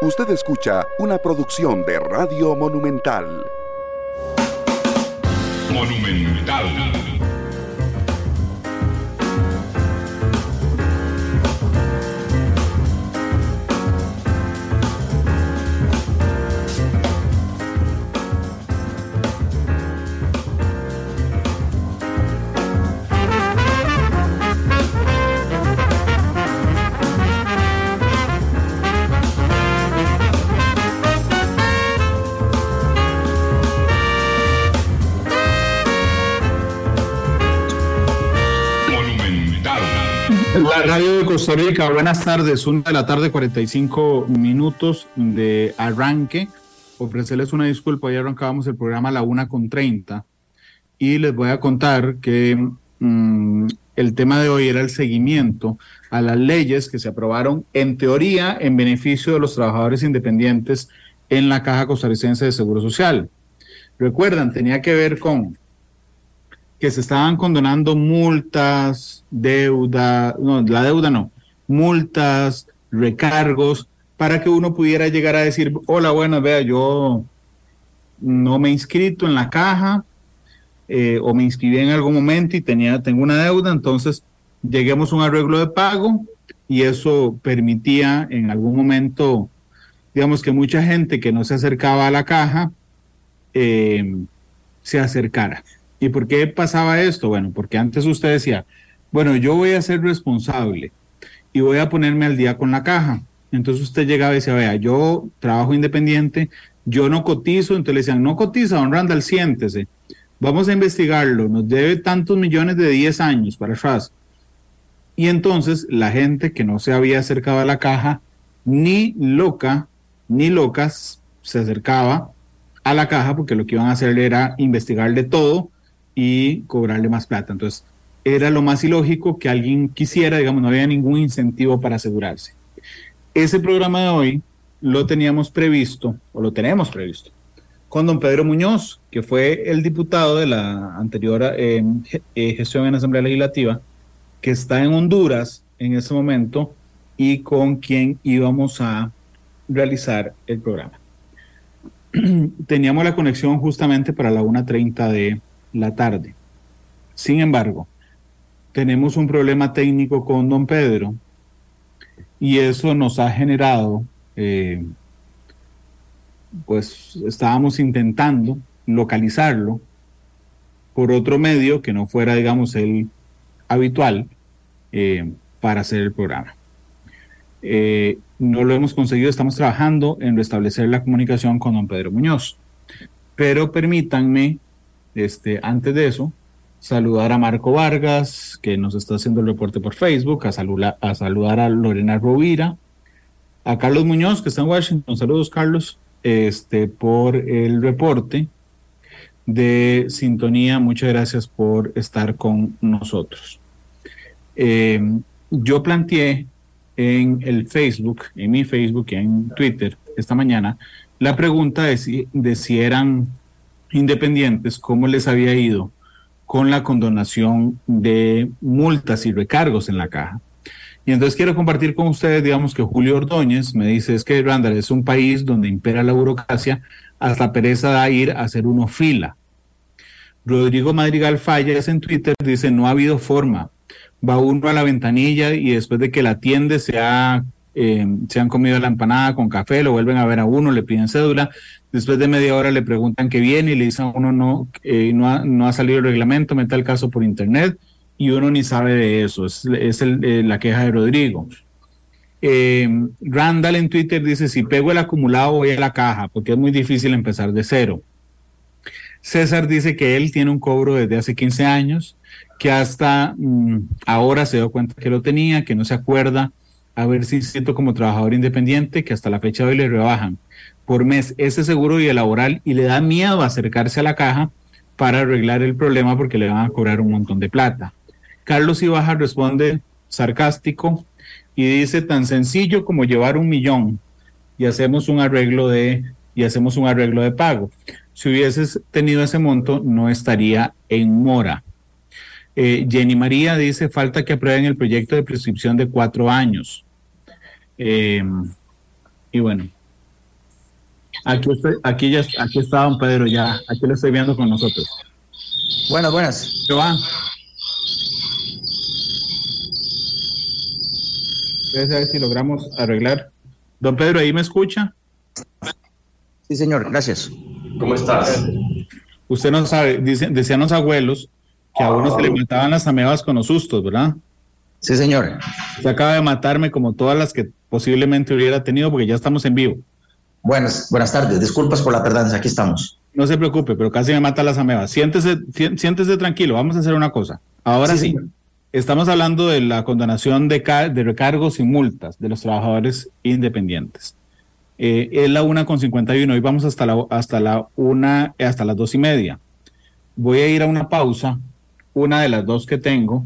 Usted escucha una producción de Radio Monumental. Monumental. Buenas tardes, una de la tarde, 45 minutos de arranque. Ofrecerles una disculpa, ya arrancábamos el programa a la una con 30 y les voy a contar que mm, el tema de hoy era el seguimiento a las leyes que se aprobaron en teoría en beneficio de los trabajadores independientes en la Caja Costarricense de Seguro Social. Recuerdan, tenía que ver con que se estaban condonando multas, deuda, no, la deuda no, multas, recargos, para que uno pudiera llegar a decir, hola, bueno, vea, yo no me he inscrito en la caja eh, o me inscribí en algún momento y tenía, tengo una deuda, entonces lleguemos a un arreglo de pago y eso permitía en algún momento, digamos que mucha gente que no se acercaba a la caja eh, se acercara. ¿Y por qué pasaba esto? Bueno, porque antes usted decía, bueno, yo voy a ser responsable y voy a ponerme al día con la caja. Entonces usted llegaba y decía, vea, yo trabajo independiente, yo no cotizo, entonces le decían, no cotiza, don Randall, siéntese, vamos a investigarlo, nos debe tantos millones de 10 años para atrás. Y entonces la gente que no se había acercado a la caja, ni loca, ni locas, se acercaba a la caja porque lo que iban a hacer era investigarle todo y cobrarle más plata. Entonces, era lo más ilógico que alguien quisiera, digamos, no había ningún incentivo para asegurarse. Ese programa de hoy lo teníamos previsto, o lo tenemos previsto, con don Pedro Muñoz, que fue el diputado de la anterior eh, eh, gestión en Asamblea Legislativa, que está en Honduras en ese momento y con quien íbamos a realizar el programa. Teníamos la conexión justamente para la 1.30 de la tarde. Sin embargo, tenemos un problema técnico con don Pedro y eso nos ha generado, eh, pues estábamos intentando localizarlo por otro medio que no fuera, digamos, el habitual eh, para hacer el programa. Eh, no lo hemos conseguido, estamos trabajando en restablecer la comunicación con don Pedro Muñoz. Pero permítanme este, antes de eso, saludar a Marco Vargas, que nos está haciendo el reporte por Facebook, a, saludar a Lorena Rovira, a Carlos Muñoz, que está en Washington. Saludos, Carlos, este, por el reporte de sintonía. Muchas gracias por estar con nosotros. Eh, yo planteé en el Facebook, en mi Facebook y en Twitter esta mañana, la pregunta de si, de si eran independientes cómo les había ido con la condonación de multas y recargos en la caja. Y entonces quiero compartir con ustedes, digamos que Julio Ordóñez me dice, es que Randall es un país donde impera la burocracia, hasta pereza da ir a hacer uno fila. Rodrigo Madrigal Fallas en Twitter dice, no ha habido forma. Va uno a la ventanilla y después de que la atiende se, ha, eh, se han comido la empanada con café, lo vuelven a ver a uno, le piden cédula, Después de media hora le preguntan qué viene y le dicen a uno no, eh, no, ha, no ha salido el reglamento, meta el caso por internet y uno ni sabe de eso. Es, es el, eh, la queja de Rodrigo. Randall en Twitter dice, si pego el acumulado voy a la caja porque es muy difícil empezar de cero. César dice que él tiene un cobro desde hace 15 años, que hasta mm, ahora se dio cuenta que lo tenía, que no se acuerda haber sido como trabajador independiente, que hasta la fecha de hoy le rebajan por mes ese seguro y el laboral y le da miedo acercarse a la caja para arreglar el problema porque le van a cobrar un montón de plata. Carlos Ibaja responde sarcástico y dice tan sencillo como llevar un millón y hacemos un arreglo de y hacemos un arreglo de pago. Si hubieses tenido ese monto, no estaría en mora. Eh, Jenny María dice, falta que aprueben el proyecto de prescripción de cuatro años. Eh, y bueno, Aquí, estoy, aquí, ya, aquí está don Pedro ya, aquí lo estoy viendo con nosotros. Buenas, buenas. ¿Qué va? a ver si logramos arreglar. Don Pedro, ¿ahí me escucha? Sí, señor, gracias. ¿Cómo estás? Usted no sabe, dicen, decían los abuelos que a uno se le mataban las amebas con los sustos, ¿verdad? Sí, señor. Se acaba de matarme como todas las que posiblemente hubiera tenido porque ya estamos en vivo. Buenas, buenas tardes. Disculpas por la tardanza, aquí estamos. No se preocupe, pero casi me mata las amebas. Siéntese, siéntese tranquilo, vamos a hacer una cosa. Ahora sí, estamos hablando de la condonación de, de, recargos y multas de los trabajadores independientes. Eh, es la una con 51, hoy vamos hasta la, hasta la una, hasta las dos y media. Voy a ir a una pausa, una de las dos que tengo.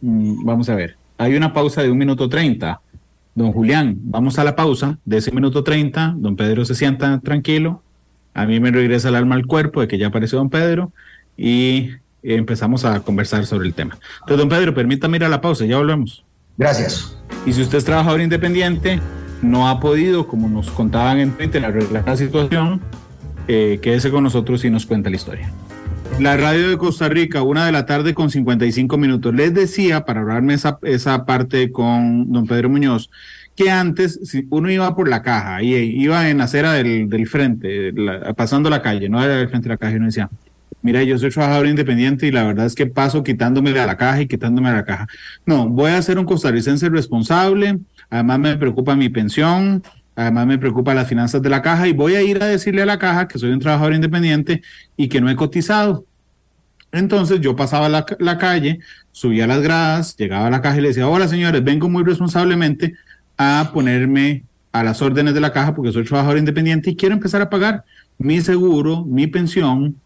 Mm, vamos a ver, hay una pausa de un minuto treinta Don Julián, vamos a la pausa de ese minuto 30. Don Pedro se sienta tranquilo. A mí me regresa el alma al cuerpo de que ya apareció don Pedro y empezamos a conversar sobre el tema. Entonces, don Pedro, permítame ir a la pausa, ya volvemos. Gracias. Y si usted es trabajador independiente, no ha podido, como nos contaban en Twitter, arreglar la situación, eh, quédese con nosotros y nos cuenta la historia. La radio de Costa Rica, una de la tarde con 55 minutos. Les decía, para hablarme esa, esa parte con don Pedro Muñoz, que antes, si uno iba por la caja, y iba en acera del, del frente, pasando la calle, no era del frente de la calle, y uno decía, mira, yo soy trabajador independiente y la verdad es que paso quitándome de la caja y quitándome de la caja. No, voy a ser un costarricense responsable, además me preocupa mi pensión, además me preocupa las finanzas de la caja y voy a ir a decirle a la caja que soy un trabajador independiente y que no he cotizado. Entonces yo pasaba la, la calle, subía las gradas, llegaba a la caja y le decía, hola señores, vengo muy responsablemente a ponerme a las órdenes de la caja porque soy trabajador independiente y quiero empezar a pagar mi seguro, mi pensión.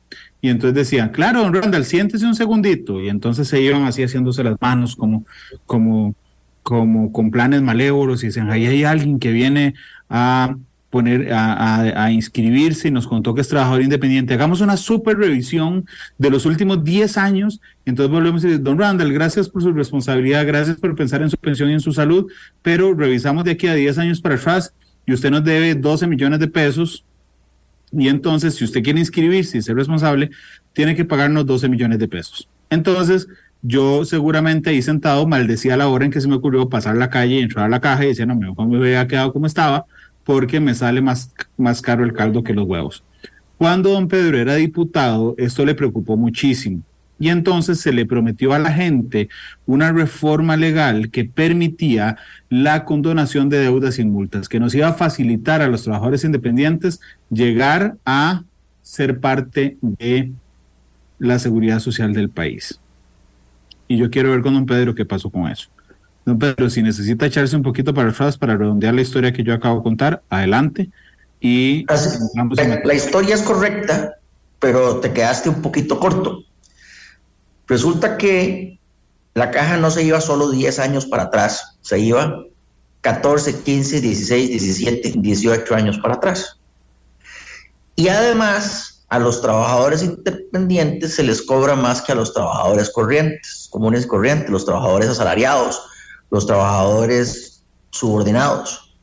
Y entonces decían, claro, don Randall, siéntese un segundito. Y entonces se iban así haciéndose las manos como, como, como con planes malévolos y dicen, ahí hay alguien que viene a poner a, inscribirse y nos contó que es trabajador independiente. Hagamos una super revisión de los últimos 10 años. Entonces volvemos a decir, don Randall, gracias por su responsabilidad, gracias por pensar en su pensión y en su salud, pero revisamos de aquí a 10 años para atrás y usted nos debe 12 millones de pesos. Y entonces, si usted quiere inscribirse y ser responsable, tiene que pagarnos 12 millones de pesos. Entonces, yo seguramente ahí sentado maldecía la hora en que se me ocurrió pasar la calle y entrar a la caja y decía, no, mejor me hubiera quedado como estaba porque me sale más, más caro el caldo que los huevos. Cuando don Pedro era diputado, esto le preocupó muchísimo. Y entonces se le prometió a la gente una reforma legal que permitía la condonación de deudas sin multas, que nos iba a facilitar a los trabajadores independientes llegar a ser parte de la seguridad social del país. Y yo quiero ver con don Pedro qué pasó con eso. Don Pedro, si necesita echarse un poquito para atrás para redondear la historia que yo acabo de contar, adelante. Y la, la historia es correcta, pero te quedaste un poquito corto. Resulta que la caja no se iba solo 10 años para atrás, se iba 14, 15, 16, 17, 18 años para atrás. Y además, a los trabajadores independientes se les cobra más que a los trabajadores corrientes, comunes y corrientes, los trabajadores asalariados, los trabajadores subordinados.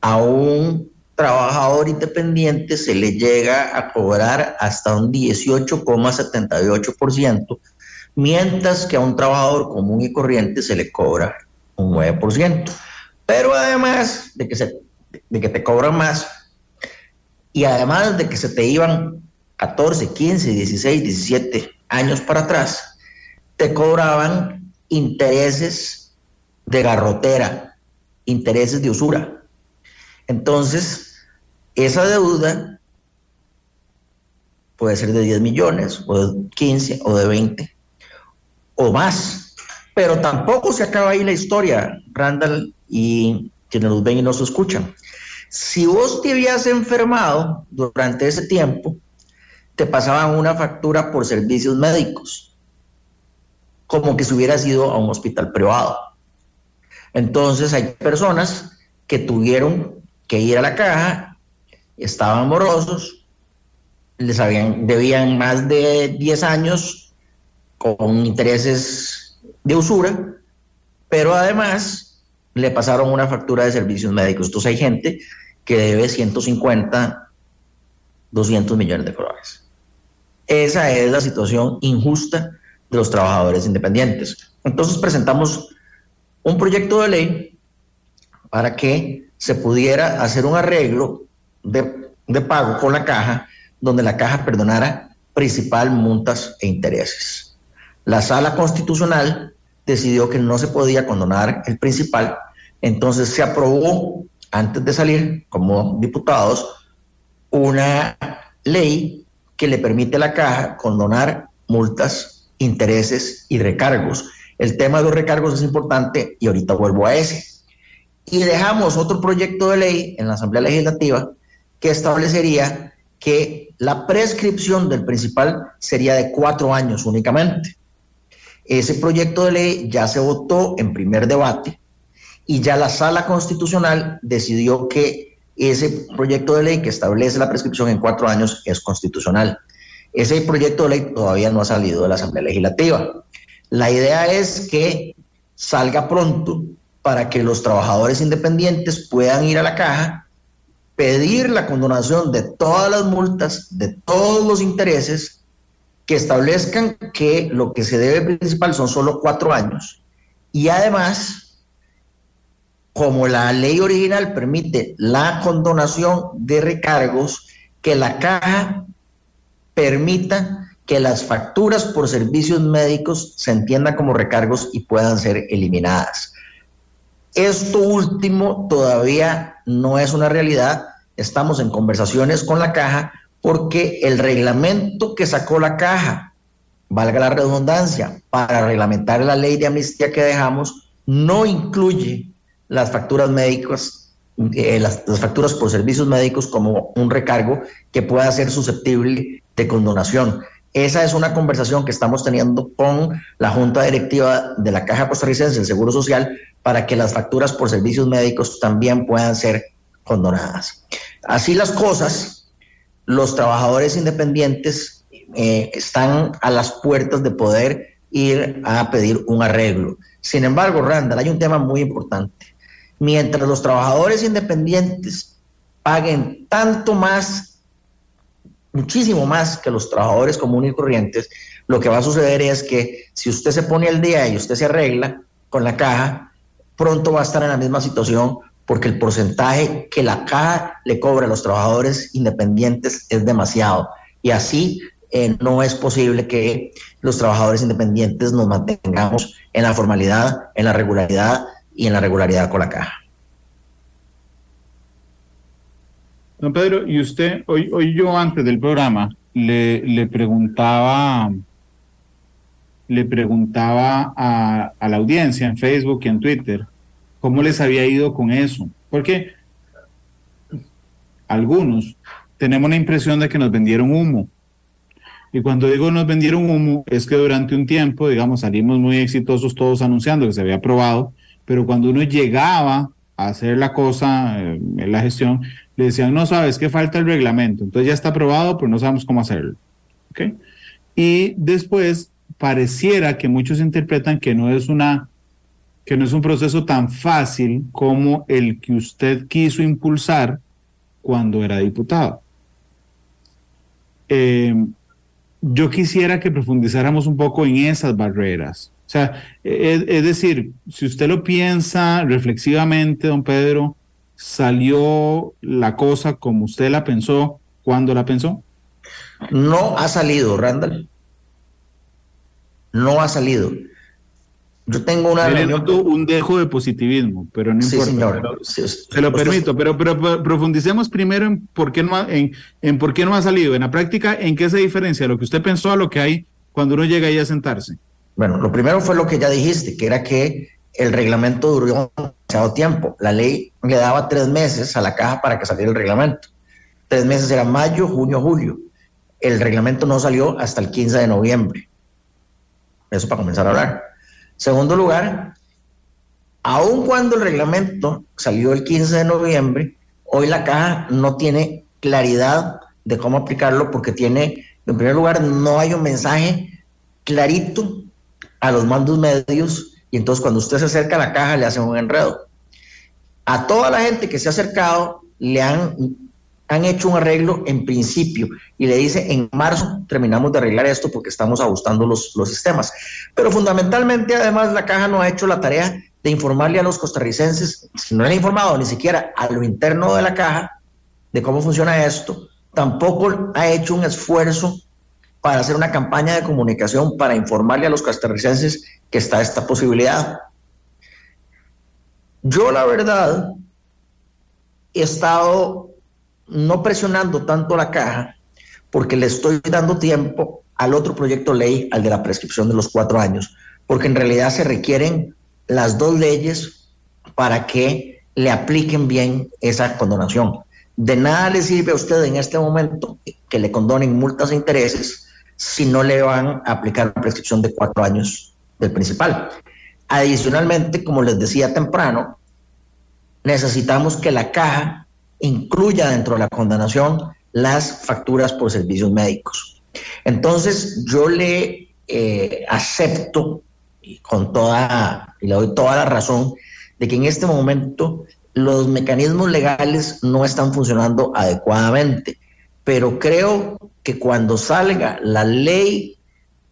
A un trabajador independiente se le llega a cobrar hasta un 18,78%, mientras que a un trabajador común y corriente se le cobra un 9%. Pero además de que, se, de que te cobran más, y además de que se te iban 14, 15, 16, 17 años para atrás, te cobraban intereses de garrotera, intereses de usura. Entonces, esa deuda puede ser de 10 millones, o de 15, o de 20, o más. Pero tampoco se acaba ahí la historia, Randall y quienes nos ven y nos escuchan. Si vos te habías enfermado durante ese tiempo, te pasaban una factura por servicios médicos, como que si hubieras ido a un hospital privado. Entonces hay personas que tuvieron que ir a la caja, estaban morosos, les habían, debían más de 10 años con intereses de usura, pero además le pasaron una factura de servicios médicos. Entonces hay gente que debe 150, 200 millones de colores. Esa es la situación injusta de los trabajadores independientes. Entonces presentamos un proyecto de ley para que se pudiera hacer un arreglo de, de pago con la caja, donde la caja perdonara principal, multas e intereses. La sala constitucional decidió que no se podía condonar el principal, entonces se aprobó antes de salir como diputados una ley que le permite a la caja condonar multas, intereses y recargos. El tema de los recargos es importante y ahorita vuelvo a ese. Y dejamos otro proyecto de ley en la Asamblea Legislativa que establecería que la prescripción del principal sería de cuatro años únicamente. Ese proyecto de ley ya se votó en primer debate y ya la sala constitucional decidió que ese proyecto de ley que establece la prescripción en cuatro años es constitucional. Ese proyecto de ley todavía no ha salido de la Asamblea Legislativa. La idea es que salga pronto para que los trabajadores independientes puedan ir a la caja, pedir la condonación de todas las multas, de todos los intereses que establezcan que lo que se debe principal son solo cuatro años. Y además, como la ley original permite la condonación de recargos, que la caja permita que las facturas por servicios médicos se entiendan como recargos y puedan ser eliminadas. Esto último todavía no es una realidad. Estamos en conversaciones con la caja porque el reglamento que sacó la caja, valga la redundancia, para reglamentar la ley de amnistía que dejamos, no incluye las facturas médicas, eh, las, las, facturas por servicios médicos como un recargo que pueda ser susceptible de condonación. Esa es una conversación que estamos teniendo con la Junta Directiva de la Caja Costarricense del Seguro Social para que las facturas por servicios médicos también puedan ser condonadas. Así las cosas, los trabajadores independientes eh, están a las puertas de poder ir a pedir un arreglo. Sin embargo, Randall, hay un tema muy importante. Mientras los trabajadores independientes paguen tanto más, muchísimo más que los trabajadores comunes y corrientes, lo que va a suceder es que si usted se pone al día y usted se arregla con la caja, pronto va a estar en la misma situación porque el porcentaje que la caja le cobra a los trabajadores independientes es demasiado. Y así eh, no es posible que los trabajadores independientes nos mantengamos en la formalidad, en la regularidad y en la regularidad con la caja. Don Pedro, y usted, hoy, hoy yo antes del programa le, le preguntaba, le preguntaba a, a la audiencia en Facebook y en Twitter, cómo les había ido con eso. Porque algunos tenemos la impresión de que nos vendieron humo. Y cuando digo nos vendieron humo, es que durante un tiempo, digamos, salimos muy exitosos todos anunciando que se había aprobado, pero cuando uno llegaba hacer la cosa, eh, en la gestión, le decían, no sabes que falta el reglamento, entonces ya está aprobado, pero no sabemos cómo hacerlo. ¿Okay? Y después pareciera que muchos interpretan que no es una que no es un proceso tan fácil como el que usted quiso impulsar cuando era diputado. Eh, yo quisiera que profundizáramos un poco en esas barreras. O sea, es, es, decir, si usted lo piensa reflexivamente, don Pedro, ¿salió la cosa como usted la pensó cuando la pensó? No ha salido, Randall. No ha salido. Yo tengo una. Le noto un dejo de positivismo, pero no sí, importa. Señor. Pero, se lo permito, pero, pero, pero profundicemos primero en por qué no ha, en, en por qué no ha salido. En la práctica, ¿en qué se diferencia lo que usted pensó a lo que hay cuando uno llega ahí a sentarse? Bueno, lo primero fue lo que ya dijiste, que era que el reglamento duró demasiado tiempo. La ley le daba tres meses a la caja para que saliera el reglamento. Tres meses era mayo, junio, julio. El reglamento no salió hasta el 15 de noviembre. Eso para comenzar a hablar. Segundo lugar, aun cuando el reglamento salió el 15 de noviembre, hoy la caja no tiene claridad de cómo aplicarlo porque tiene, en primer lugar, no hay un mensaje clarito a los mandos medios y entonces cuando usted se acerca a la caja le hacen un enredo. A toda la gente que se ha acercado le han, han hecho un arreglo en principio y le dice en marzo terminamos de arreglar esto porque estamos ajustando los, los sistemas. Pero fundamentalmente además la caja no ha hecho la tarea de informarle a los costarricenses, si no le ha informado ni siquiera a lo interno de la caja de cómo funciona esto, tampoco ha hecho un esfuerzo para hacer una campaña de comunicación para informarle a los costarricenses que está esta posibilidad. Yo la verdad he estado no presionando tanto la caja porque le estoy dando tiempo al otro proyecto ley, al de la prescripción de los cuatro años, porque en realidad se requieren las dos leyes para que le apliquen bien esa condonación. De nada le sirve a usted en este momento que le condonen multas e intereses si no le van a aplicar la prescripción de cuatro años del principal. Adicionalmente, como les decía temprano, necesitamos que la caja incluya dentro de la condenación las facturas por servicios médicos. Entonces, yo le eh, acepto y con toda, y le doy toda la razón de que en este momento los mecanismos legales no están funcionando adecuadamente, pero creo que cuando salga la ley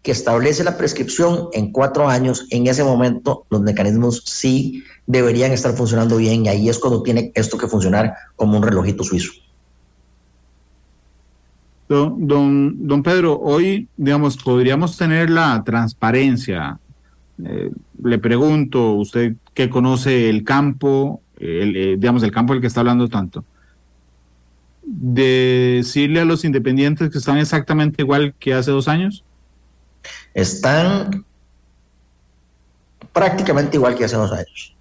que establece la prescripción en cuatro años, en ese momento los mecanismos sí deberían estar funcionando bien y ahí es cuando tiene esto que funcionar como un relojito suizo. Don, Pedro, hoy, digamos, podríamos tener la transparencia. Eh, le pregunto, usted que conoce el campo, el, eh, digamos, el campo del que está hablando tanto, de decirle a los independientes que están exactamente igual que hace dos años? Están prácticamente igual que hace dos años.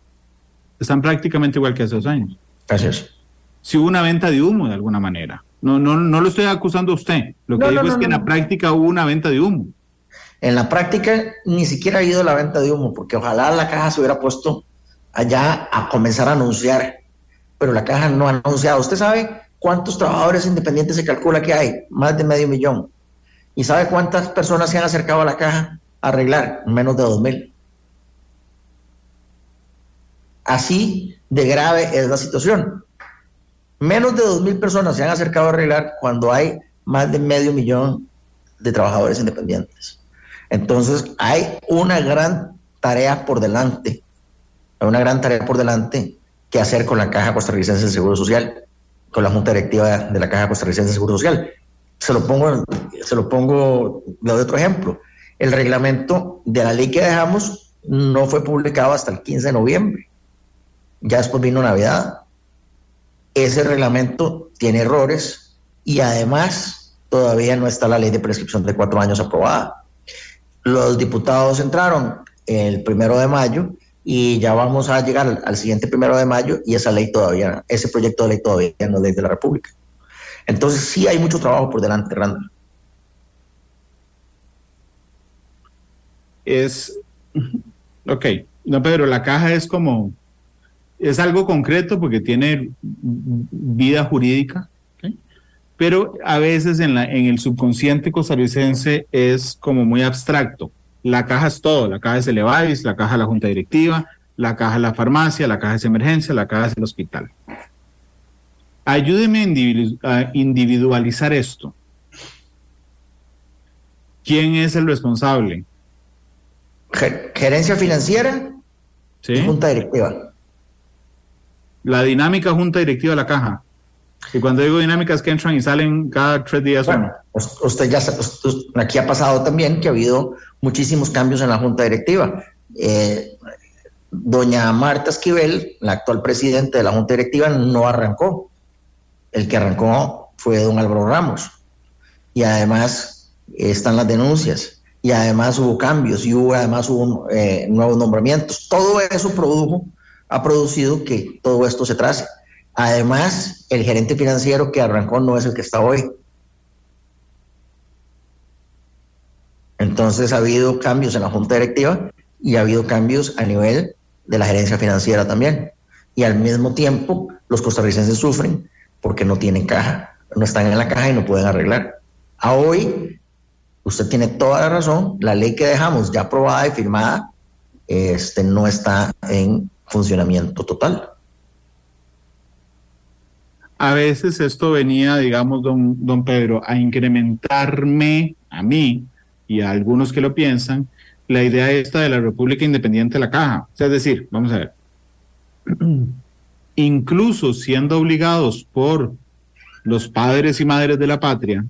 Están prácticamente igual que hace dos años. Gracias. Si hubo una venta de humo de alguna manera. No, no, no lo estoy acusando a usted. Lo que No, digo no, es no, que en la práctica hubo una venta de humo. En la práctica ni siquiera ha habido la venta de humo, porque ojalá la caja se hubiera puesto allá a comenzar a anunciar, pero la caja no ha anunciado. ¿Usted sabe cuántos trabajadores independientes se calcula que hay? Más de medio millón. ¿Y sabe cuántas personas se han acercado a la caja a arreglar? Menos de dos mil. Así de grave es la situación. Menos de dos mil personas se han acercado a arreglar cuando hay más de medio millón de trabajadores independientes. Entonces, hay una gran tarea por delante, hay una gran tarea por delante que hacer con la Caja Costarricense de Seguro Social, con la Junta Directiva de la Caja Costarricense de Seguro Social. Se lo pongo, se lo pongo, le doy otro ejemplo. El reglamento de la ley que dejamos no fue publicado hasta el 15 de noviembre. Ya después vino Navidad. Ese reglamento tiene errores y además todavía no está la ley de prescripción de cuatro años aprobada. Los diputados entraron el primero de mayo y ya vamos a llegar al, siguiente primero de mayo y esa ley todavía, ese proyecto de ley todavía no es ley de la República. Entonces sí hay mucho trabajo por delante, Randall. Es, ok, no, Pedro, la caja es como, es algo concreto porque tiene vida jurídica, pero a veces en, la, en el subconsciente costarricense es como muy abstracto. La caja es todo, la caja es el EVAIS, la caja es la junta directiva, la caja es la farmacia, la caja es emergencia, la caja es el hospital. Ayúdeme a individu- a individualizar esto. ¿Quién es el responsable? Ge- Gerencia financiera ¿Sí? y junta directiva. La dinámica junta directiva de la caja. Y cuando digo dinámica es que entran y salen cada tres días Bueno, uno. usted ya aquí ha pasado también que ha habido muchísimos cambios en la junta directiva. Eh, doña Marta Esquivel, la actual presidente de la junta directiva, no arrancó. El que arrancó fue don Álvaro Ramos. Y además eh, están las denuncias. Y además hubo cambios y hubo además hubo eh, nuevos nombramientos. Todo eso produjo, ha producido que todo esto se trace. Además, el gerente financiero que arrancó no es el que está hoy. Entonces ha habido cambios en la junta directiva y ha habido cambios a nivel de la gerencia financiera también. Y al mismo tiempo los costarricenses sufren porque no tienen caja, no están en la caja y no pueden arreglar. A hoy, usted tiene toda la razón, la ley que dejamos ya aprobada y firmada este, no está en funcionamiento total. A veces esto venía, digamos, don, don Pedro, a incrementarme a mí y a algunos que lo piensan, la idea esta de la República Independiente de la Caja. O sea, es decir, vamos a ver, incluso siendo obligados por los padres y madres de la patria,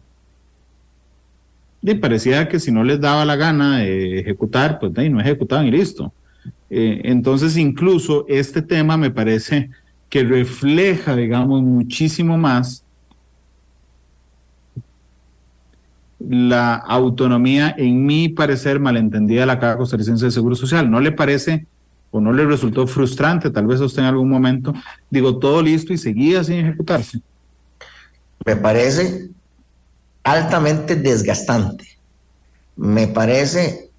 y parecía que si no les daba la gana de ejecutar, pues no ejecutaban y listo. Eh, entonces, incluso este tema me parece que refleja, digamos, muchísimo más la autonomía, en mi parecer, malentendida de la Caja Costarricense de Seguro Social. ¿No le parece o no le resultó frustrante, tal vez a usted en algún momento, digo, todo listo y seguía sin ejecutarse? Me parece altamente desgastante. Me parece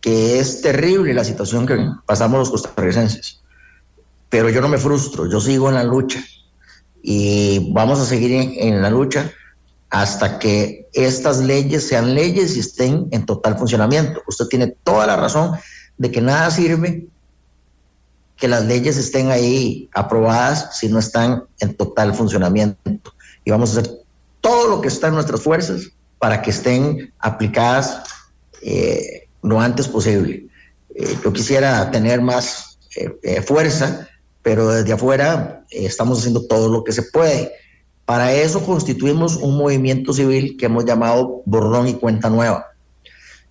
que es terrible la situación que pasamos los costarricenses, pero yo no me frustro, yo sigo en la lucha y vamos a seguir en, la lucha hasta que estas leyes sean leyes y estén en total funcionamiento. Usted tiene toda la razón de que nada sirve que las leyes estén ahí aprobadas si no están en total funcionamiento. Y vamos a hacer todo lo que está en nuestras fuerzas para que estén aplicadas eh, lo antes posible. Eh, yo quisiera tener más eh, fuerza, pero desde afuera estamos haciendo todo lo que se puede. Para eso constituimos un movimiento civil que hemos llamado Borrón y Cuenta Nueva.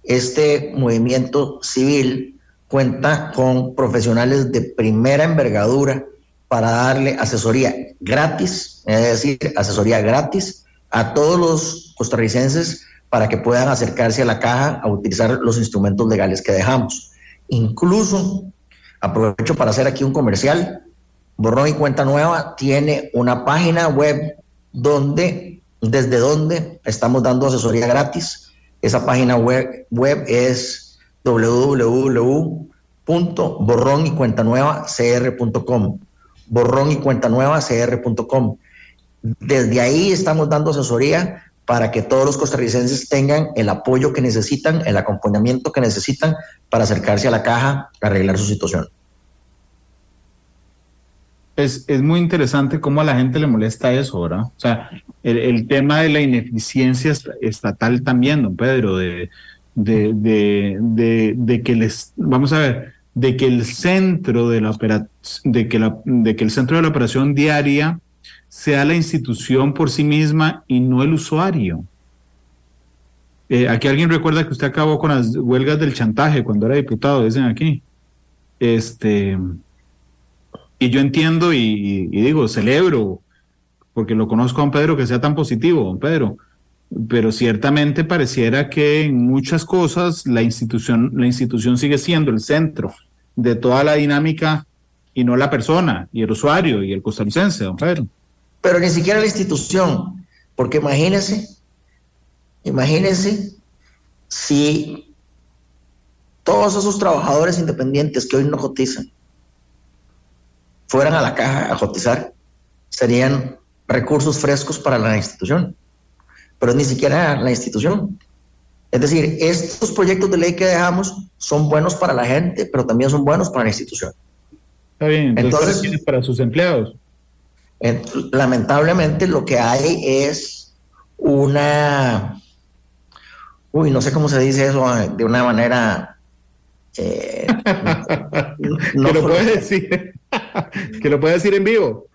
Este movimiento civil cuenta con profesionales de primera envergadura para darle asesoría gratis, es decir, asesoría gratis a todos los costarricenses para que puedan acercarse a la caja a utilizar los instrumentos legales que dejamos. Incluso, aprovecho para hacer aquí un comercial, Borrón y Cuenta Nueva tiene una página web donde, desde donde estamos dando asesoría gratis. Esa página web, web es www.borrón y. Borrón y cuenta nueva cr.com. Desde ahí estamos dando asesoría para que todos los costarricenses tengan el apoyo que necesitan, el acompañamiento que necesitan para acercarse a la caja arreglar su situación. Es, muy interesante cómo a la gente le molesta eso, ¿verdad? O sea, el, tema de la ineficiencia estatal también, don Pedro, de, de, que les, vamos a ver, de que el centro de la de que la, de que el centro de la operación diaria sea la institución por sí misma y no el usuario. Eh, aquí alguien recuerda que usted acabó con las huelgas del chantaje cuando era diputado, dicen aquí. Este, y yo entiendo y, digo, celebro, porque lo conozco a don Pedro, que sea tan positivo, don Pedro, pero ciertamente pareciera que en muchas cosas la institución, la institución sigue siendo el centro de toda la dinámica y no la persona y el usuario y el costarricense, don Pedro. Pero ni siquiera la institución, porque imagínense, imagínense si todos esos trabajadores independientes que hoy no cotizan fueran a la caja a cotizar, serían recursos frescos para la institución, pero ni siquiera la institución. Es decir, estos proyectos de ley que dejamos son buenos para la gente, pero también son buenos para la institución. Está bien, entonces, entonces para sus empleados lamentablemente lo que hay es una, uy, no sé cómo se dice eso ah, de una manera... Eh, no, que lo puede decir, que lo puede decir en vivo.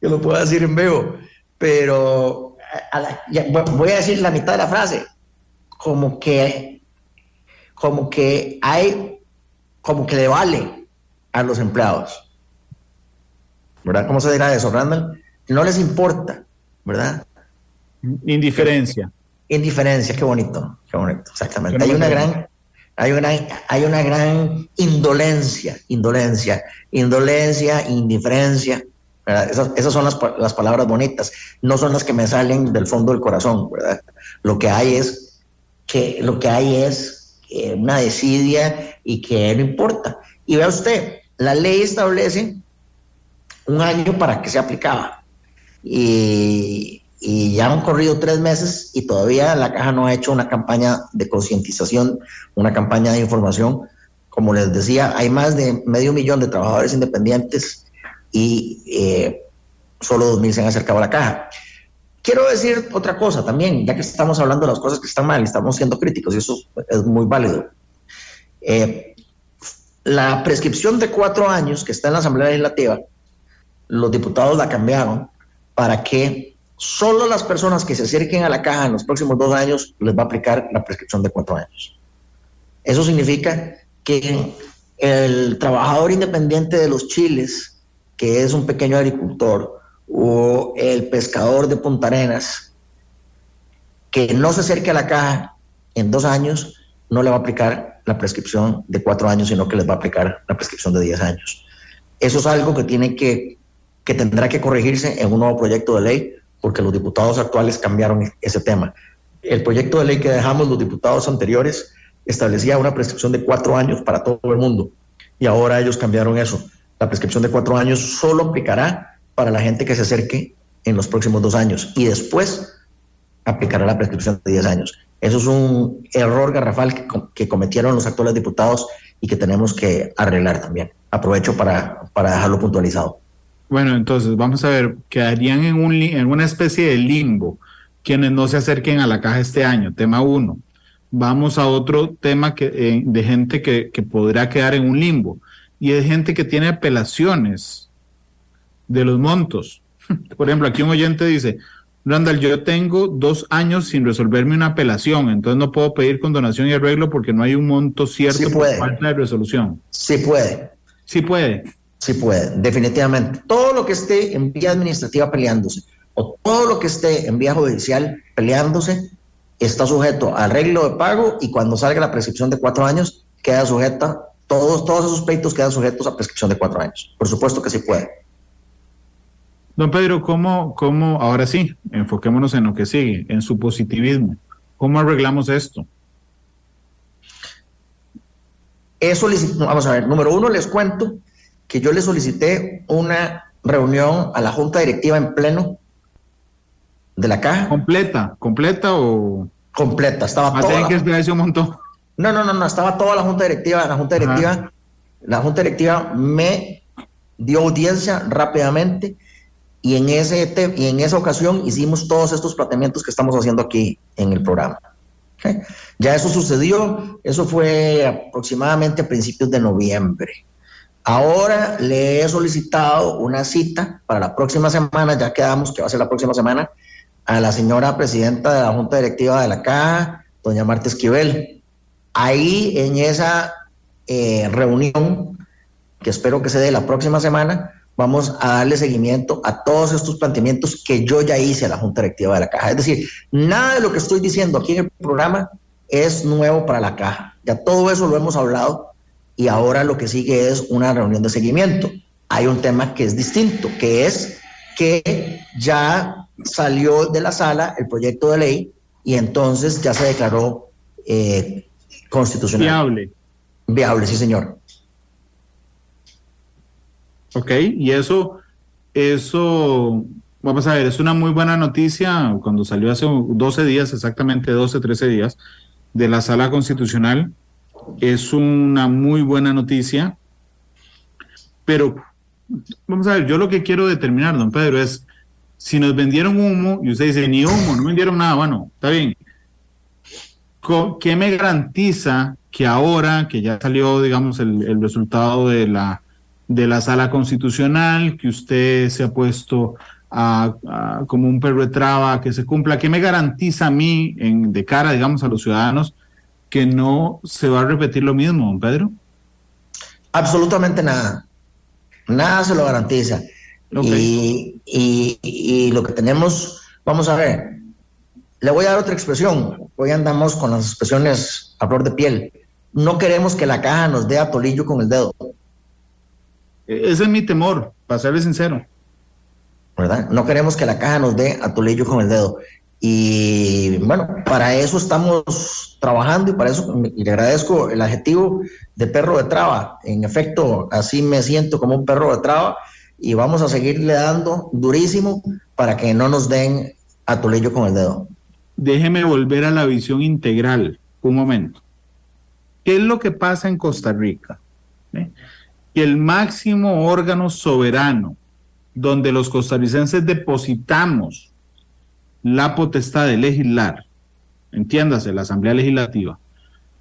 Que lo pueda decir en vivo, pero voy a decir la mitad de la frase, como que, como que hay, como que le vale a los empleados ¿verdad? ¿Cómo se dirá eso, Randall? No les importa, ¿verdad? Indiferencia. Indiferencia, qué bonito, qué bonito, exactamente. Hay una gran, hay una, hay una gran indolencia, indolencia, indolencia, indiferencia. Esas, esas, son las, las, palabras bonitas, no son las que me salen del fondo del corazón, ¿verdad? Lo que hay es que lo que hay es una desidia y que no importa. Y vea usted, la ley establece un año para que se aplicaba. Y, ya han corrido tres meses y todavía la caja no ha hecho una campaña de concientización, una campaña de información. Como les decía, hay más de medio millón de trabajadores independientes y eh, solo 2.000 se han acercado a la caja. Quiero decir otra cosa también, ya que estamos hablando de las cosas que están mal, estamos siendo críticos y eso es muy válido. Eh, la prescripción de cuatro años que está en la Asamblea Legislativa, los diputados la cambiaron para que solo las personas que se acerquen a la caja en los próximos dos años les va a aplicar la prescripción de cuatro años. Eso significa que el trabajador independiente de los chiles, que es un pequeño agricultor, o el pescador de Punta Arenas, que no se acerque a la caja en dos años, no le va a aplicar la prescripción de cuatro años, sino que les va a aplicar la prescripción de diez años. Eso es algo que tiene que, que tendrá que corregirse en un nuevo proyecto de ley, porque los diputados actuales cambiaron ese tema. El proyecto de ley que dejamos los diputados anteriores establecía una prescripción de cuatro años para todo el mundo y ahora ellos cambiaron eso. La prescripción de cuatro años solo aplicará para la gente que se acerque en los próximos dos años y después aplicará la prescripción de diez años. Eso es un error garrafal que, cometieron los actuales diputados y que tenemos que arreglar también. Aprovecho para, para dejarlo puntualizado. Bueno, entonces vamos a ver, quedarían en, un, en una especie de limbo quienes no se acerquen a la caja este año, tema uno. Vamos a otro tema que, eh, de gente que, que podrá quedar en un limbo y es gente que tiene apelaciones de los montos. Por ejemplo, aquí un oyente dice, Randall, yo tengo dos años sin resolverme una apelación, entonces no puedo pedir condonación y arreglo porque no hay un monto cierto sí por falta de resolución. Sí puede. Sí puede. Sí puede, definitivamente. Todo lo que esté en vía administrativa peleándose o todo lo que esté en vía judicial peleándose está sujeto a arreglo de pago y cuando salga la prescripción de cuatro años queda sujeta, todos, todos esos pleitos quedan sujetos a prescripción de cuatro años. Por supuesto que sí puede. Don Pedro, ¿cómo, cómo, ahora sí, enfoquémonos en lo que sigue, en su positivismo? ¿Cómo arreglamos esto? Eso, vamos a ver, número uno les cuento que yo le solicité una reunión a la junta directiva en pleno de la caja. ¿Completa? ¿Completa o...? Completa, estaba toda... que esperarse un montón. No, no, no, no, estaba toda la junta directiva, la junta directiva, la junta directiva me dio audiencia rápidamente y en, ese y en esa ocasión hicimos todos estos planteamientos que estamos haciendo aquí en el programa. Ya eso sucedió, eso fue aproximadamente a principios de noviembre. Ahora le he solicitado una cita para la próxima semana, ya quedamos que va a ser la próxima semana, a la señora presidenta de la Junta Directiva de la Caja, doña Marta Esquivel. Ahí en esa eh, reunión, que espero que se dé la próxima semana, vamos a darle seguimiento a todos estos planteamientos que yo ya hice a la Junta Directiva de la Caja. Es decir, nada de lo que estoy diciendo aquí en el programa es nuevo para la Caja. Ya todo eso lo hemos hablado y ahora lo que sigue es una reunión de seguimiento. Hay un tema que es distinto, que es que ya salió de la sala el proyecto de ley y entonces ya se declaró eh, constitucional. Viable. Viable, sí, señor. Ok, y eso, eso, vamos a ver, es una muy buena noticia cuando salió hace 12 días, exactamente 12, 13 días, de la sala constitucional. Es una muy buena noticia, pero vamos a ver, yo lo que quiero determinar, don Pedro, es si nos vendieron humo y usted dice, ni humo, no vendieron nada, bueno, está bien. ¿Qué me garantiza que ahora que ya salió, digamos, el resultado de la de la sala constitucional, que usted se ha puesto a, como un perro de traba que se cumpla, ¿qué me garantiza a mí en, de cara, digamos, a los ciudadanos que no se va a repetir lo mismo, don Pedro? Absolutamente nada. Nada se lo garantiza. Y, y, lo que tenemos, vamos a ver, le voy a dar otra expresión. Hoy andamos con las expresiones a flor de piel. No queremos que la caja nos dé a tolillo con el dedo. Ese es mi temor, para serle sincero. ¿Verdad? No queremos que la caja nos dé a Tulillo con el dedo. Y bueno, para eso estamos trabajando y para eso le agradezco el adjetivo de perro de traba. En efecto, así me siento como un perro de traba y vamos a seguirle dando durísimo para que no nos den a con el dedo. Déjeme volver a la visión integral un momento. ¿Qué es lo que pasa en Costa Rica? ¿Eh? el máximo órgano soberano donde los costarricenses depositamos la potestad de legislar, entiéndase, la Asamblea Legislativa,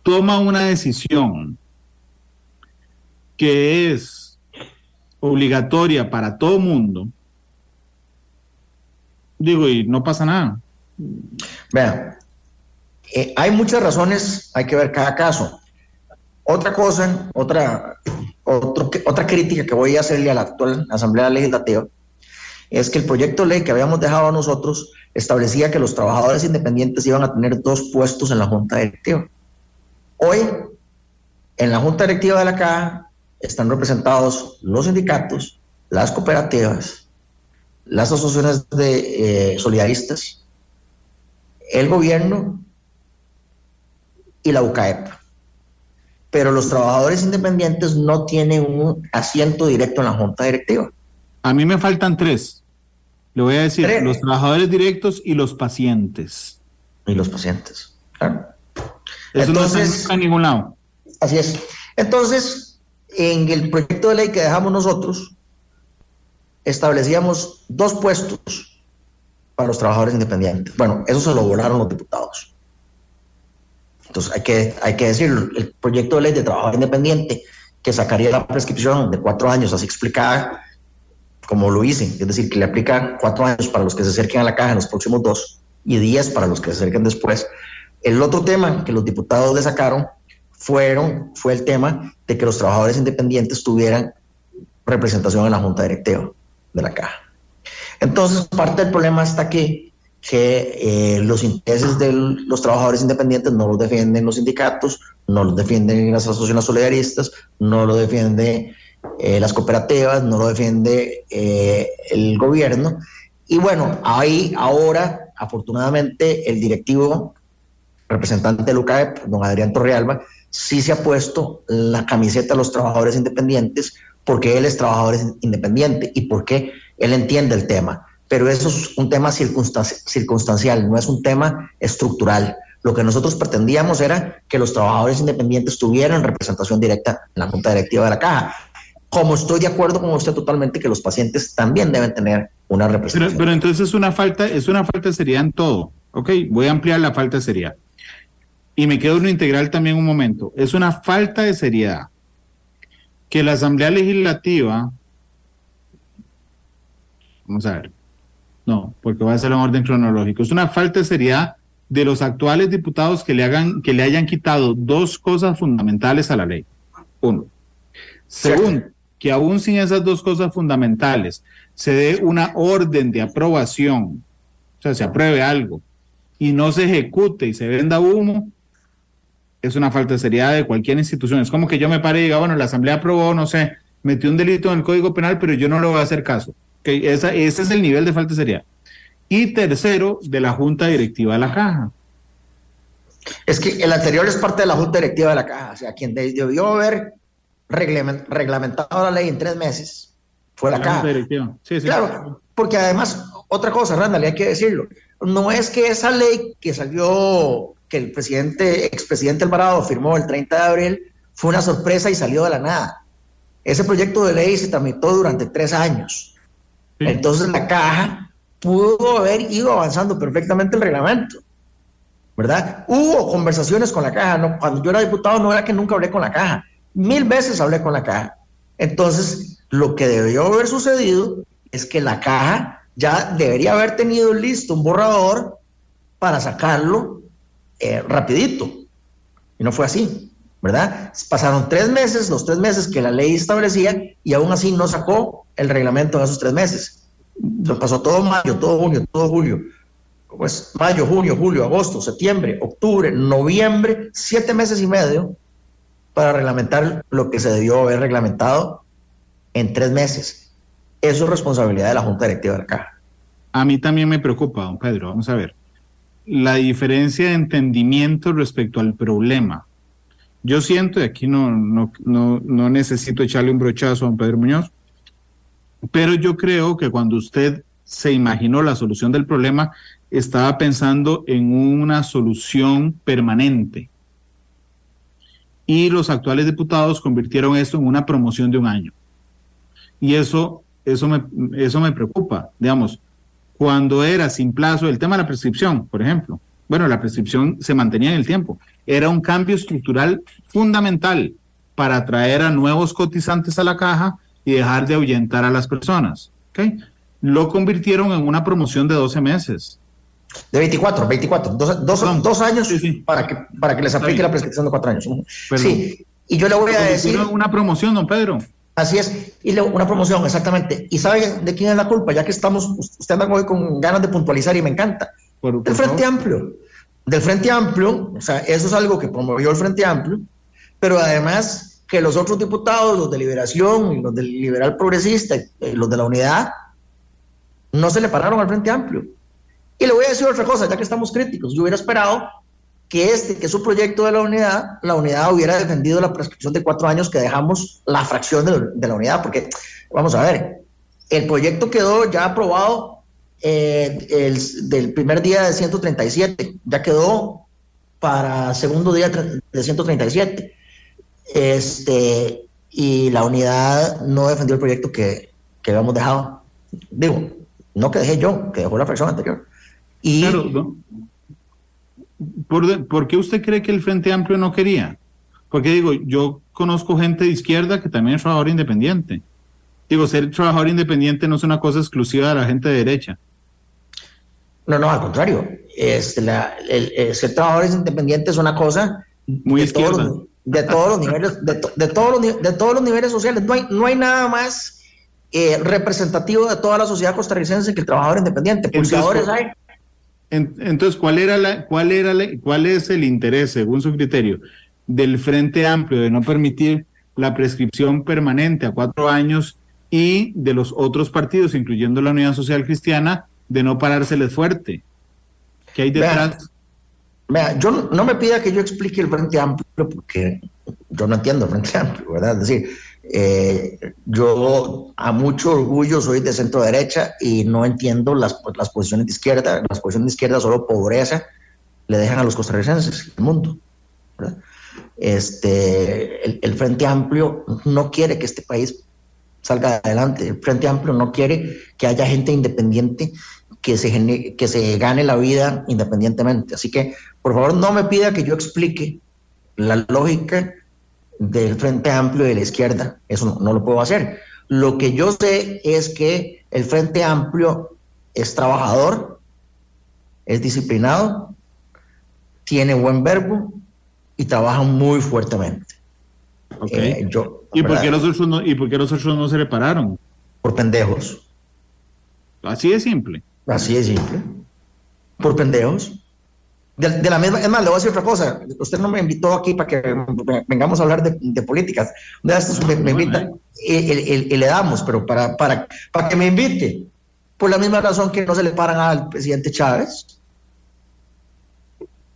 toma una decisión que es obligatoria para todo mundo, digo, y no pasa nada. Vean, eh, hay muchas razones, hay que ver cada caso. Otra cosa, otra, otra crítica que voy a hacerle a la actual Asamblea Legislativa es que el proyecto de ley que habíamos dejado a nosotros establecía que los trabajadores independientes iban a tener dos puestos en la Junta Directiva. Hoy, en la Junta Directiva de la Caja están representados los sindicatos, las cooperativas, las asociaciones de eh, solidaristas, el gobierno y la UCAEP. Pero los trabajadores independientes no tienen un asiento directo en la junta directiva. A mí me faltan tres. Le voy a decir, los trabajadores directos y los pacientes. Y los pacientes, claro. Eso Entonces, no está en ningún lado. Así es. Entonces, en el proyecto de ley que dejamos nosotros, establecíamos dos puestos para los trabajadores independientes. Bueno, eso se lo volaron los diputados. Entonces, hay que, hay que decirlo, el proyecto de ley de trabajo independiente que sacaría la prescripción de cuatro años, así explicada, como lo hice, es decir, que le aplican cuatro años para los que se acerquen a la caja en los próximos dos y diez para los que se acerquen después. El otro tema que los diputados le sacaron fueron, fue el tema de que los trabajadores independientes tuvieran representación en la junta directiva de la caja. Entonces, parte del problema está aquí que eh, los intereses de los trabajadores independientes no los defienden los sindicatos, no los defienden las asociaciones solidaristas, no lo defienden eh, las cooperativas, no lo defiende eh, el gobierno. Y bueno, ahí ahora, afortunadamente, el directivo representante de UCAEP, don Adrián Torrealba, sí se ha puesto la camiseta a los trabajadores independientes porque él es trabajador independiente y porque él entiende el tema pero eso es un tema circunstancial, no es un tema estructural. Lo que nosotros pretendíamos era que los trabajadores independientes tuvieran representación directa en la junta directiva de la caja. Como estoy de acuerdo con usted totalmente que los pacientes también deben tener una representación. Pero, entonces es una falta, es una falta seriedad en todo. Ok, voy a ampliar la falta de seriedad. Y me quedo en lo integral también un momento. Es una falta de seriedad que la Asamblea Legislativa, vamos a ver, no, porque va a ser en orden cronológico. Es una falta de seriedad de los actuales diputados que le hagan, que le hayan quitado dos cosas fundamentales a la ley. Uno. Segundo, que aún sin esas dos cosas fundamentales se dé una orden de aprobación, o sea, se apruebe algo y no se ejecute y se venda humo, es una falta de seriedad de cualquier institución. Es como que yo me pare y diga, bueno, la Asamblea aprobó, no sé, metió un delito en el Código Penal, pero yo no le voy a hacer caso ese es el nivel de falta de seriedad. Y tercero, de la Junta Directiva de la Caja. Es que el anterior es parte de la Junta Directiva de la Caja, o sea, quien debió haber reglamentado la ley en tres meses fue la, Caja. Sí, sí. Claro, porque además, otra cosa, Randall, hay que decirlo, no es que esa ley que salió, que el presidente, expresidente Alvarado firmó el 30 de abril, fue una sorpresa y salió de la nada. Ese proyecto de ley se tramitó durante tres años. Entonces la caja pudo haber ido avanzando perfectamente el reglamento, ¿verdad? Hubo conversaciones con la caja, ¿no? cuando yo era diputado no era que nunca hablé con la caja, mil veces hablé con la caja. Entonces, lo que debió haber sucedido es que la caja ya debería haber tenido listo un borrador para sacarlo eh, rapidito. Y no fue así, ¿verdad? Pasaron tres meses, los tres meses que la ley establecía, y aún así no sacó el reglamento en esos tres meses. Lo pasó todo mayo, todo junio, todo julio. Pues mayo, junio, julio, agosto, septiembre, octubre, noviembre, siete meses y medio para reglamentar lo que se debió haber reglamentado en tres meses. Eso es responsabilidad de la Junta Directiva de la Caja. A mí también me preocupa, don Pedro. Vamos a ver. La diferencia de entendimiento respecto al problema. Yo siento, y aquí no, no, no, no necesito echarle un brochazo a don Pedro Muñoz, pero yo creo que cuando usted se imaginó la solución del problema, estaba pensando en una solución permanente. Y los actuales diputados convirtieron esto en una promoción de un año. Y eso eso me, eso me preocupa. Digamos, cuando era sin plazo, el tema de la prescripción, por ejemplo, bueno, la prescripción se mantenía en el tiempo, era un cambio estructural fundamental para atraer a nuevos cotizantes a la caja y dejar de ahuyentar a las personas. ¿okay? Lo convirtieron en una promoción de 12 meses. De 24, 24, dos, dos, dos años Para, que, para que les aplique la prescripción de cuatro años. Sí, y yo le voy a decir... Una promoción, don Pedro. Así es, y le, una promoción, exactamente. ¿Y sabe de quién es la culpa? Ya que estamos, usted anda hoy con ganas de puntualizar y me encanta. Por, del Frente Amplio. Del Frente Amplio, o sea, eso es algo que promovió el Frente Amplio, pero además que los otros diputados, los de Liberación y los del Liberal Progresista, y eh, los de la Unidad, no se le pararon al Frente Amplio. Y le voy a decir otra cosa, ya que estamos críticos. Yo hubiera esperado que este, que es un proyecto de la unidad, la unidad hubiera defendido la prescripción de cuatro años que dejamos la fracción de, la unidad, porque vamos a ver, el proyecto quedó ya aprobado eh, el, del primer día de 137, ya quedó para segundo día de 137. Este, y la unidad no defendió el proyecto que, que habíamos dejado. Digo, no que dejé yo, que dejó la fracción anterior. Y, ¿Por, qué usted cree que el Frente Amplio no quería? Porque digo, yo conozco gente de izquierda que también es trabajador independiente. Digo, ser trabajador independiente no es una cosa exclusiva de la gente de derecha. No, no, al contrario. Es la, el, ser trabajador independiente es una cosa muy de izquierda. Todos, de todos los niveles, de, todos los, de todos los niveles sociales. No hay, no hay nada más eh, representativo de toda la sociedad costarricense que el trabajador independiente. Pulsadores hay entonces, ¿cuál, era la, cuál, era ¿cuál es el interés, según su criterio, del Frente Amplio de no permitir la prescripción permanente a cuatro años y de los otros partidos, incluyendo la Unidad Social Cristiana, de no parárseles fuerte? ¿Qué hay detrás? Vea, yo no me pida que yo explique el Frente Amplio porque yo no entiendo el Frente Amplio, ¿verdad? Es decir, eh, yo a mucho orgullo soy de centro derecha y no entiendo las, las posiciones de izquierda. Las posiciones de izquierda solo pobreza le dejan a los costarricenses, el mundo. Este, el, Frente Amplio no quiere que este país salga adelante. El Frente Amplio no quiere que haya gente independiente que se, que se gane la vida independientemente. Así que, por favor, no me pida que yo explique la lógica del Frente Amplio y de la izquierda. Eso no, lo puedo hacer. Lo que yo sé es que el Frente Amplio es trabajador, es disciplinado, tiene buen verbo y trabaja muy fuertemente. Eh, ¿Y, por qué los otros no, ¿Y por qué los otros no se repararon? Por pendejos. Así de simple. Así de simple. Por pendejos. De, la misma, es más, le voy a decir otra cosa. Usted no me invitó aquí para que vengamos a hablar de, políticas. De me, me invita y, le damos, pero para, para, para que me invite, por la misma razón que no se le paran al presidente Chávez,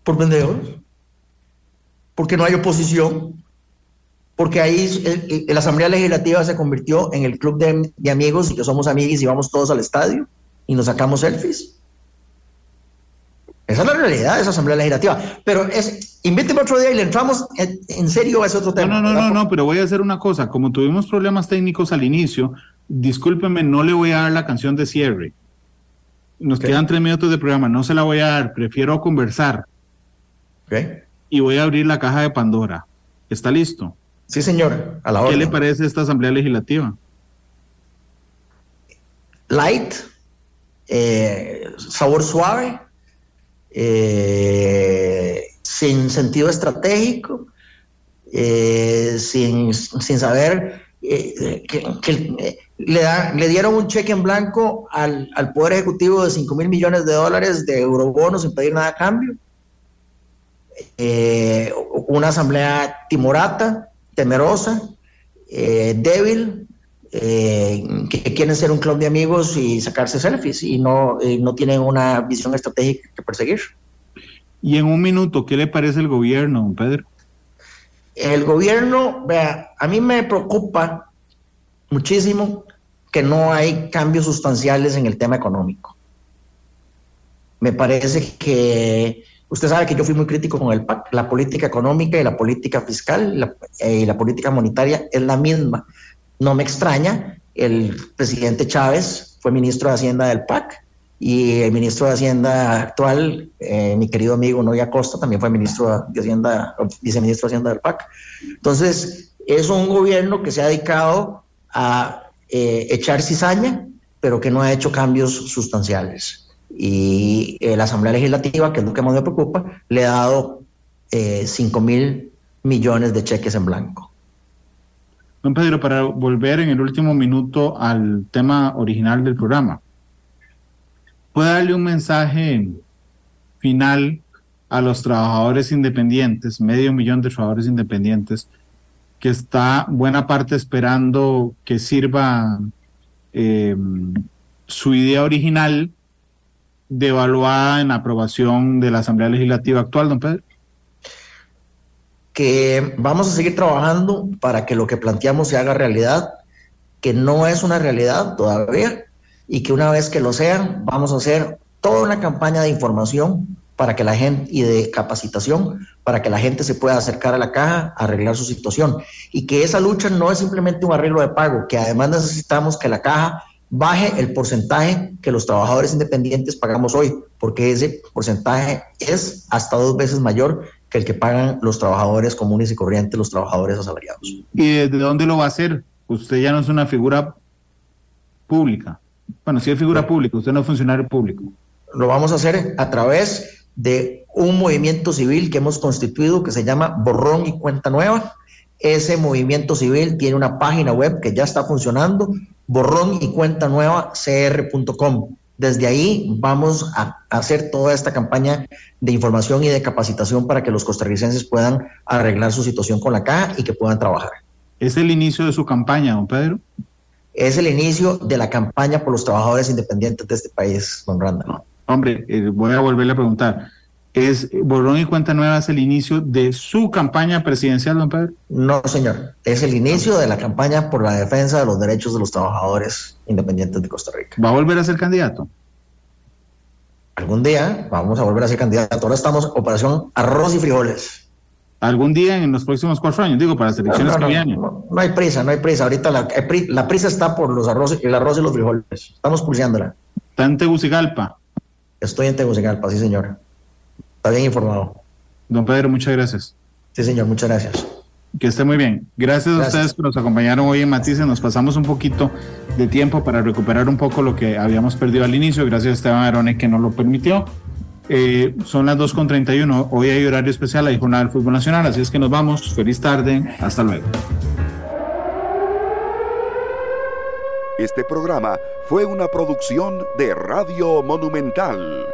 por pendejos, porque no hay oposición, porque ahí la Asamblea Legislativa se convirtió en el club de, de amigos y que somos amigos y vamos todos al estadio y nos sacamos selfies. Esa es la realidad de esa Asamblea Legislativa. Pero es, invíteme otro día y le entramos en, serio a ese otro tema. No, no, no, no, pero voy a hacer una cosa. Como tuvimos problemas técnicos al inicio, discúlpeme, no le voy a dar la canción de cierre. Nos quedan tres minutos de programa, no se la voy a dar, prefiero conversar. Y voy a abrir la caja de Pandora. ¿Está listo? Sí, señor, a la ¿Qué le parece esta Asamblea Legislativa? Light, eh, sabor suave, eh, sin sentido estratégico, eh, sin, saber eh, que, le, le, dieron un cheque en blanco al, Poder Ejecutivo de 5 mil millones de dólares de eurobonos sin pedir nada a cambio. una asamblea timorata, temerosa, débil, que quieren ser un club de amigos y sacarse selfies y no, no tienen una visión estratégica que perseguir. Y en un minuto, ¿qué le parece el gobierno, Pedro? El gobierno, vea, a mí me preocupa muchísimo que no hay cambios sustanciales en el tema económico. Me parece que usted sabe que yo fui muy crítico con el PAC. La política económica y la política fiscal y la política monetaria es la misma no me extraña el presidente Chávez fue ministro de Hacienda del PAC y el ministro de Hacienda actual, eh, mi querido amigo Noya Costa, también fue ministro de Hacienda, viceministro de Hacienda del PAC. Entonces, es un gobierno que se ha dedicado a eh, echar cizaña, pero que no ha hecho cambios sustanciales. Y eh, la Asamblea Legislativa, que es lo que más me preocupa, le ha dado 5 mil millones de cheques en blanco. Don Pedro, para volver en el último minuto al tema original del programa, ¿puede darle un mensaje final a los trabajadores independientes, medio millón de trabajadores independientes, que está buena parte esperando que sirva eh, su idea original devaluada en la aprobación de la Asamblea Legislativa actual, don Pedro? Que vamos a seguir trabajando para que lo que planteamos se haga realidad, que no es una realidad todavía y que una vez que lo sea, vamos a hacer toda una campaña de información para que la gente y de capacitación para que la gente se pueda acercar a la caja, a arreglar su situación. Y que esa lucha no es simplemente un arreglo de pago, que además necesitamos que la caja baje el porcentaje que los trabajadores independientes pagamos hoy, porque ese porcentaje es hasta dos veces mayor que el que pagan los trabajadores comunes y corrientes, los trabajadores asalariados. ¿Y desde dónde lo va a hacer? Usted ya no es una figura pública. Bueno, sí es figura pública, usted no es funcionario público. Lo vamos a hacer a través de un movimiento civil que hemos constituido que se llama Borrón y Cuenta Nueva. Ese movimiento civil tiene una página web que ya está funcionando, borrón y cuenta nueva cr.com. Desde ahí vamos a hacer toda esta campaña de información y de capacitación para que los costarricenses puedan arreglar su situación con la caja y que puedan trabajar. ¿Es el inicio de su campaña, don Pedro? Es el inicio de la campaña por los trabajadores independientes de este país, don Randall. hombre, eh, voy a volverle a preguntar. ¿Es Borrón y Cuenta Nueva es el inicio de su campaña presidencial, don Pedro? No, señor. Es el inicio de la campaña por la defensa de los derechos de los trabajadores independientes de Costa Rica. ¿Va a volver a ser candidato? Algún día vamos a volver a ser candidato. Ahora estamos operación arroz y frijoles. Algún día en los próximos cuatro años, digo, para las elecciones que vienen. No, hay prisa, no hay prisa. Ahorita la, la, prisa está por los arroz, el arroz y los frijoles. Estamos pulseándola. ¿Está en Tegucigalpa? Estoy en Tegucigalpa, sí, señor. Está bien informado. Don Pedro, muchas gracias. Sí, señor, muchas gracias. Que esté muy bien. Gracias, a ustedes que nos acompañaron hoy en Matices. Nos pasamos un poquito de tiempo para recuperar un poco lo que habíamos perdido al inicio. Gracias a Esteban Arone que nos lo permitió. Eh, son las 2.31. Hoy hay horario especial, hay jornada del fútbol nacional. Así es que nos vamos. Feliz tarde. Hasta luego. Este programa fue una producción de Radio Monumental.